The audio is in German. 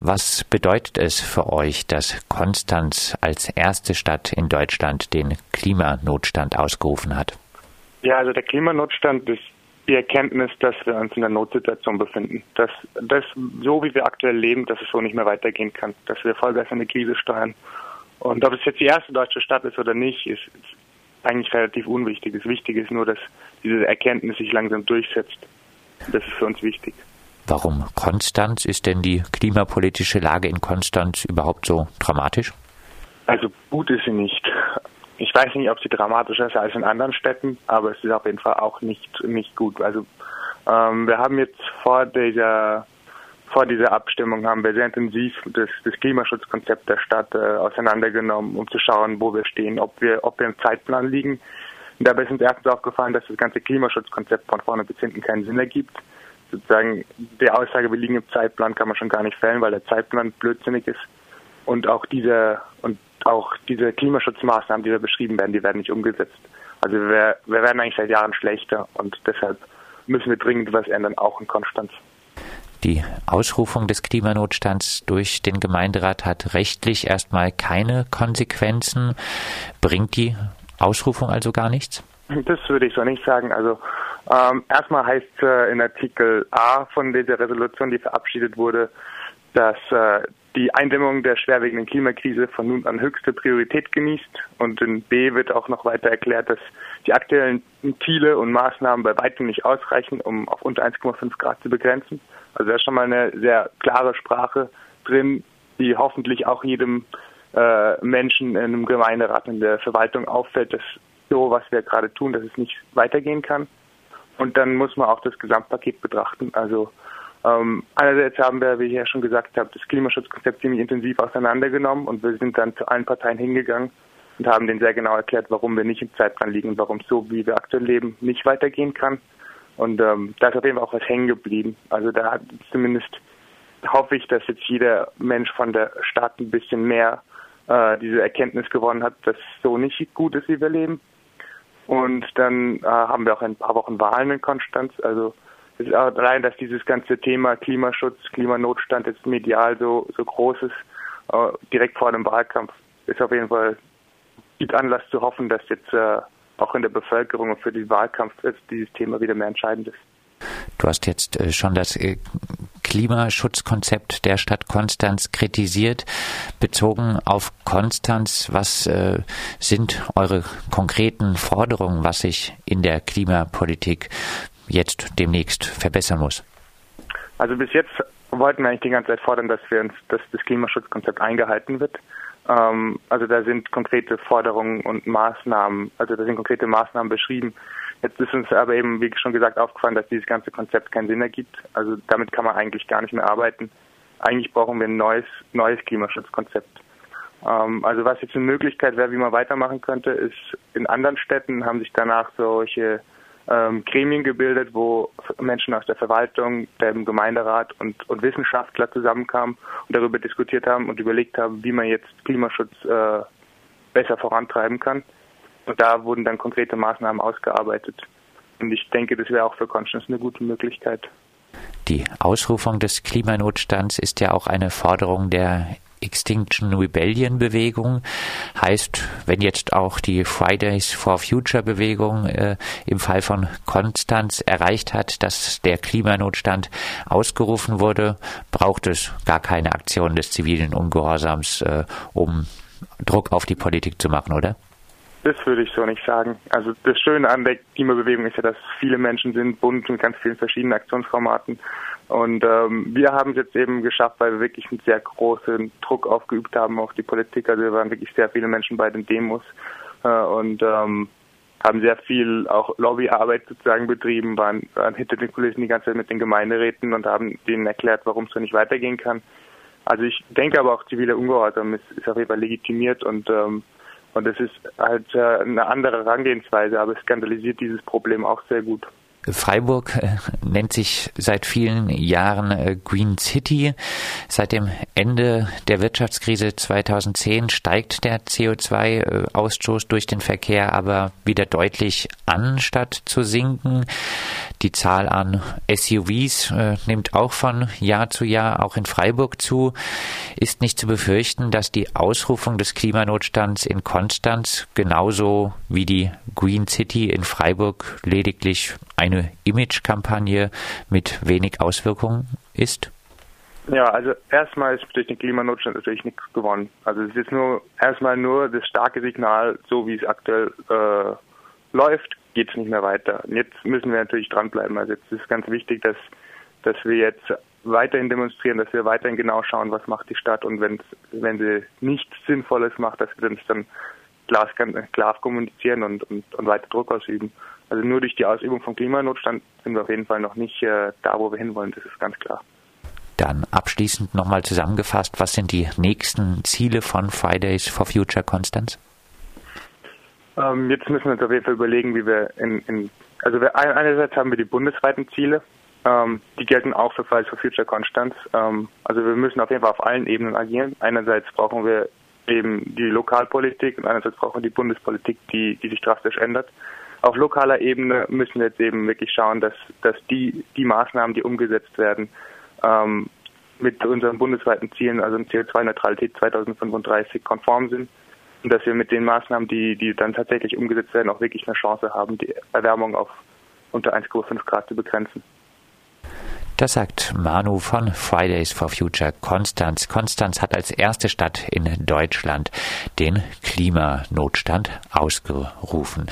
Was bedeutet es für euch, dass Konstanz als erste Stadt in Deutschland den Klimanotstand ausgerufen hat? Ja, also der Klimanotstand ist die Erkenntnis, dass wir uns in einer Notsituation befinden. Dass das, so wie wir aktuell leben, dass es so nicht mehr weitergehen kann. Dass wir Vollgas in eine Krise steuern. Und ob es jetzt die erste deutsche Stadt ist oder nicht, ist, ist eigentlich relativ unwichtig. Das Wichtige ist nur, dass diese Erkenntnis sich langsam durchsetzt. Das ist für uns wichtig. Warum Konstanz? Ist denn die klimapolitische Lage in Konstanz überhaupt so dramatisch? Also gut ist sie nicht. Ich weiß nicht, ob sie dramatischer ist als in anderen Städten, aber es ist auf jeden Fall auch nicht, nicht gut. Also ähm, wir haben jetzt vor dieser vor dieser Abstimmung haben wir sehr intensiv das, das Klimaschutzkonzept der Stadt äh, auseinandergenommen, um zu schauen, wo wir stehen, ob wir, ob wir im Zeitplan liegen. Und dabei ist uns erstens aufgefallen, dass das ganze Klimaschutzkonzept von vorne bis hinten keinen Sinn ergibt sozusagen die Aussage, wir liegen im Zeitplan, kann man schon gar nicht fällen, weil der Zeitplan blödsinnig ist. Und auch diese und auch diese Klimaschutzmaßnahmen, die da beschrieben werden, die werden nicht umgesetzt. Also wir, wir werden eigentlich seit Jahren schlechter und deshalb müssen wir dringend was ändern, auch in Konstanz. Die Ausrufung des Klimanotstands durch den Gemeinderat hat rechtlich erstmal keine Konsequenzen. Bringt die Ausrufung also gar nichts? Das würde ich so nicht sagen. Also ähm, erstmal heißt äh, in Artikel A von dieser Resolution, die verabschiedet wurde, dass äh, die Eindämmung der schwerwiegenden Klimakrise von nun an höchste Priorität genießt. Und in B wird auch noch weiter erklärt, dass die aktuellen Ziele und Maßnahmen bei weitem nicht ausreichen, um auf unter 1,5 Grad zu begrenzen. Also da ist schon mal eine sehr klare Sprache drin, die hoffentlich auch jedem äh, Menschen in einem Gemeinderat, in der Verwaltung auffällt, dass so, was wir gerade tun, dass es nicht weitergehen kann. Und dann muss man auch das Gesamtpaket betrachten. Also ähm, einerseits haben wir, wie ich ja schon gesagt habe, das Klimaschutzkonzept ziemlich intensiv auseinandergenommen und wir sind dann zu allen Parteien hingegangen und haben denen sehr genau erklärt, warum wir nicht im Zeitplan liegen und warum es so, wie wir aktuell leben, nicht weitergehen kann. Und ähm, da ist auf jeden Fall auch was hängen geblieben. Also da hat zumindest hoffe ich, dass jetzt jeder Mensch von der Stadt ein bisschen mehr äh, diese Erkenntnis gewonnen hat, dass so nicht gut ist, wie wir leben. Und dann äh, haben wir auch ein paar Wochen Wahlen in Konstanz. Also auch allein, dass dieses ganze Thema Klimaschutz, Klimanotstand jetzt medial so, so groß ist, äh, direkt vor dem Wahlkampf, ist auf jeden Fall gibt Anlass zu hoffen, dass jetzt äh, auch in der Bevölkerung und für den Wahlkampf jetzt dieses Thema wieder mehr entscheidend ist. Du hast jetzt äh, schon das äh, Klimaschutzkonzept der Stadt Konstanz kritisiert. Bezogen auf Konstanz, was äh, sind eure konkreten Forderungen, was sich in der Klimapolitik jetzt demnächst verbessern muss? Also bis jetzt wollten wir eigentlich die ganze Zeit fordern, dass wir uns, dass das Klimaschutzkonzept eingehalten wird. Ähm, also da sind konkrete Forderungen und Maßnahmen, also da sind konkrete Maßnahmen beschrieben, Jetzt ist uns aber eben, wie schon gesagt, aufgefallen, dass dieses ganze Konzept keinen Sinn ergibt. Also damit kann man eigentlich gar nicht mehr arbeiten. Eigentlich brauchen wir ein neues, neues Klimaschutzkonzept. Ähm, also was jetzt eine Möglichkeit wäre, wie man weitermachen könnte, ist in anderen Städten haben sich danach solche ähm, Gremien gebildet, wo Menschen aus der Verwaltung, dem Gemeinderat und, und Wissenschaftler zusammenkamen und darüber diskutiert haben und überlegt haben, wie man jetzt Klimaschutz äh, besser vorantreiben kann. Und da wurden dann konkrete Maßnahmen ausgearbeitet. Und ich denke, das wäre auch für Konstanz eine gute Möglichkeit. Die Ausrufung des Klimanotstands ist ja auch eine Forderung der Extinction Rebellion Bewegung. Heißt, wenn jetzt auch die Fridays for Future Bewegung äh, im Fall von Konstanz erreicht hat, dass der Klimanotstand ausgerufen wurde, braucht es gar keine Aktion des zivilen Ungehorsams, äh, um Druck auf die Politik zu machen, oder? Das würde ich so nicht sagen. Also das Schöne an der Klimabewegung ist ja, dass viele Menschen sind, bunt mit ganz vielen verschiedenen Aktionsformaten. Und ähm, wir haben es jetzt eben geschafft, weil wir wirklich einen sehr großen Druck aufgeübt haben auf die Politik. Also wir waren wirklich sehr viele Menschen bei den Demos äh, und ähm, haben sehr viel auch Lobbyarbeit sozusagen betrieben, waren, waren hinter den Kulissen die ganze Zeit mit den Gemeinderäten und haben denen erklärt, warum es so nicht weitergehen kann. Also ich denke aber auch ziviler Ungehorsam ist, ist auf jeden Fall legitimiert und ähm, und es ist halt äh, eine andere Herangehensweise, aber es skandalisiert dieses Problem auch sehr gut. Freiburg äh, nennt sich seit vielen Jahren äh, Green City. Seit dem Ende der Wirtschaftskrise 2010 steigt der CO2-Ausstoß durch den Verkehr aber wieder deutlich an, statt zu sinken. Die Zahl an SUVs äh, nimmt auch von Jahr zu Jahr auch in Freiburg zu. Ist nicht zu befürchten, dass die Ausrufung des Klimanotstands in Konstanz genauso wie die Green City in Freiburg lediglich eine Imagekampagne mit wenig Auswirkungen ist? Ja, also erstmal ist durch den Klimanotstand natürlich nichts gewonnen. Also es ist nur erstmal nur das starke Signal, so wie es aktuell äh, läuft, geht es nicht mehr weiter. Und jetzt müssen wir natürlich dranbleiben. Also jetzt ist ganz wichtig, dass dass wir jetzt weiterhin demonstrieren, dass wir weiterhin genau schauen, was macht die Stadt und wenn wenn sie nichts Sinnvolles macht, dass wir das dann klar, klar kommunizieren und, und, und weiter Druck ausüben. Also nur durch die Ausübung von Klimanotstand sind wir auf jeden Fall noch nicht äh, da, wo wir hinwollen, das ist ganz klar. Dann abschließend nochmal zusammengefasst, was sind die nächsten Ziele von Fridays for Future Konstanz? Ähm, jetzt müssen wir uns auf jeden Fall überlegen, wie wir in, in also wir, einerseits haben wir die bundesweiten Ziele, ähm, die gelten auch für Fridays for Future Konstanz. Ähm, also wir müssen auf jeden Fall auf allen Ebenen agieren. Einerseits brauchen wir eben die Lokalpolitik und einerseits brauchen wir die Bundespolitik, die, die sich drastisch ändert. Auf lokaler Ebene müssen wir jetzt eben wirklich schauen, dass, dass die, die Maßnahmen, die umgesetzt werden, ähm, mit unseren bundesweiten Zielen, also CO2-Neutralität 2035, konform sind und dass wir mit den Maßnahmen, die, die dann tatsächlich umgesetzt werden, auch wirklich eine Chance haben, die Erwärmung auf unter 1,5 Grad zu begrenzen. Das sagt Manu von Fridays for Future Konstanz. Konstanz hat als erste Stadt in Deutschland den Klimanotstand ausgerufen.